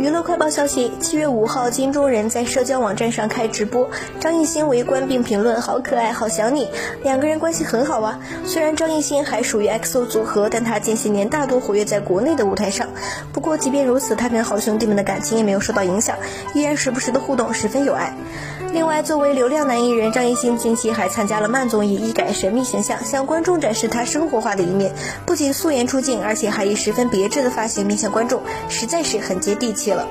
娱乐快报消息：七月五号，金钟仁在社交网站上开直播，张艺兴围观并评论：“好可爱，好想你。”两个人关系很好啊。虽然张艺兴还属于 XO 组合，但他近些年大多活跃在国内的舞台上。不过，即便如此，他跟好兄弟们的感情也没有受到影响，依然时不时的互动，十分有爱。另外，作为流量男艺人，张艺兴近期还参加了慢综艺，一改神秘形象，向观众展示他生活化的一面。不仅素颜出镜，而且还以十分别致的发型面向观众，实在是很接地气了。